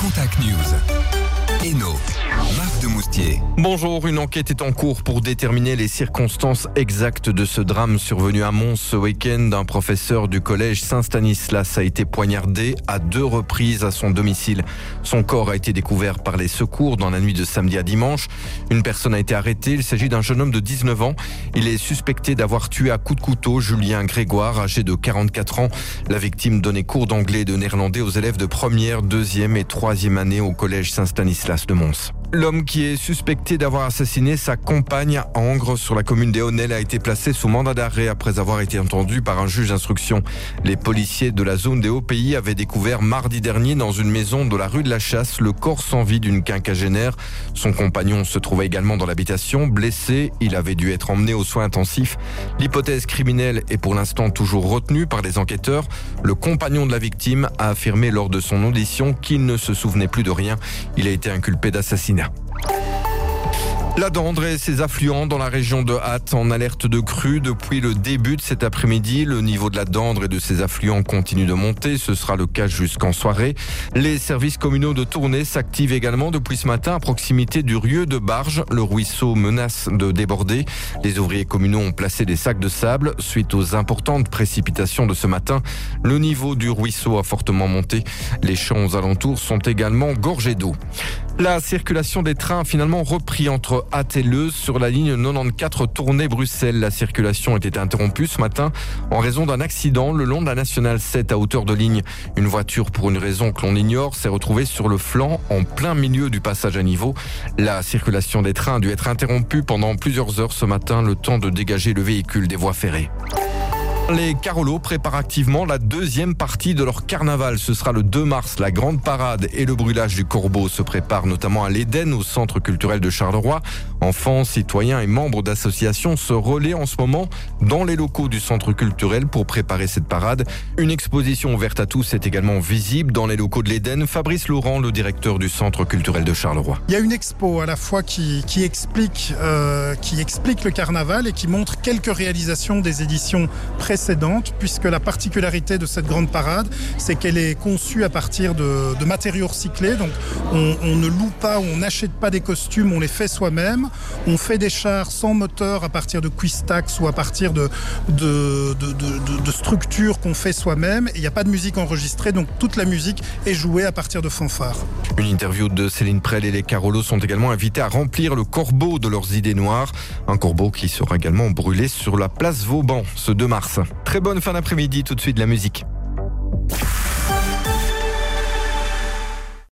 Contact News. Eno, Marc de Moustier. Bonjour, une enquête est en cours pour déterminer les circonstances exactes de ce drame survenu à Mons ce week-end. Un professeur du collège Saint-Stanislas a été poignardé à deux reprises à son domicile. Son corps a été découvert par les secours dans la nuit de samedi à dimanche. Une personne a été arrêtée. Il s'agit d'un jeune homme de 19 ans. Il est suspecté d'avoir tué à coups de couteau Julien Grégoire, âgé de 44 ans. La victime donnait cours d'anglais et de néerlandais aux élèves de première, deuxième et troisième année au collège Saint-Stanislas de Mons. L'homme qui est suspecté d'avoir assassiné sa compagne à Angres sur la commune des Honnelles a été placé sous mandat d'arrêt après avoir été entendu par un juge d'instruction. Les policiers de la zone des Hauts-Pays avaient découvert mardi dernier dans une maison de la rue de la Chasse le corps sans vie d'une quinquagénaire. Son compagnon se trouvait également dans l'habitation, blessé. Il avait dû être emmené aux soins intensifs. L'hypothèse criminelle est pour l'instant toujours retenue par les enquêteurs. Le compagnon de la victime a affirmé lors de son audition qu'il ne se souvenait plus de rien. Il a été inculpé d'assassinat. La Dendre et ses affluents dans la région de Hatt en alerte de crue depuis le début de cet après-midi. Le niveau de la Dendre et de ses affluents continue de monter. Ce sera le cas jusqu'en soirée. Les services communaux de tournée s'activent également depuis ce matin à proximité du rieu de Barge. Le ruisseau menace de déborder. Les ouvriers communaux ont placé des sacs de sable suite aux importantes précipitations de ce matin. Le niveau du ruisseau a fortement monté. Les champs alentours sont également gorgés d'eau. La circulation des trains a finalement repris entre Leuze sur la ligne 94 tournée Bruxelles. La circulation était interrompue ce matin en raison d'un accident le long de la nationale 7 à hauteur de ligne. Une voiture, pour une raison que l'on ignore, s'est retrouvée sur le flanc en plein milieu du passage à niveau. La circulation des trains a dû être interrompue pendant plusieurs heures ce matin, le temps de dégager le véhicule des voies ferrées. Les Carolos préparent activement la deuxième partie de leur carnaval. Ce sera le 2 mars. La grande parade et le brûlage du corbeau se préparent notamment à l'Éden, au centre culturel de Charleroi. Enfants, citoyens et membres d'associations se relaient en ce moment dans les locaux du centre culturel pour préparer cette parade. Une exposition ouverte à tous est également visible dans les locaux de l'Éden. Fabrice Laurent, le directeur du centre culturel de Charleroi. Il y a une expo à la fois qui, euh, qui explique le carnaval et qui montre quelques réalisations des éditions précédentes puisque la particularité de cette grande parade, c'est qu'elle est conçue à partir de, matériaux recyclés. Donc on, ne loue pas, on n'achète pas des costumes, on les fait soi-même. On fait des chars sans moteur à partir de Quistax ou à partir de structures qu'on fait soi-même. Il n'y a pas de musique enregistrée, donc toute la musique est jouée à partir de fanfares. Une interview de Céline Prel et les Carolos sont également invités à remplir le corbeau de leurs idées noires. Un corbeau qui sera également brûlé sur la place Vauban ce 2 mars. Très bonne fin d'après-midi, tout de suite la musique.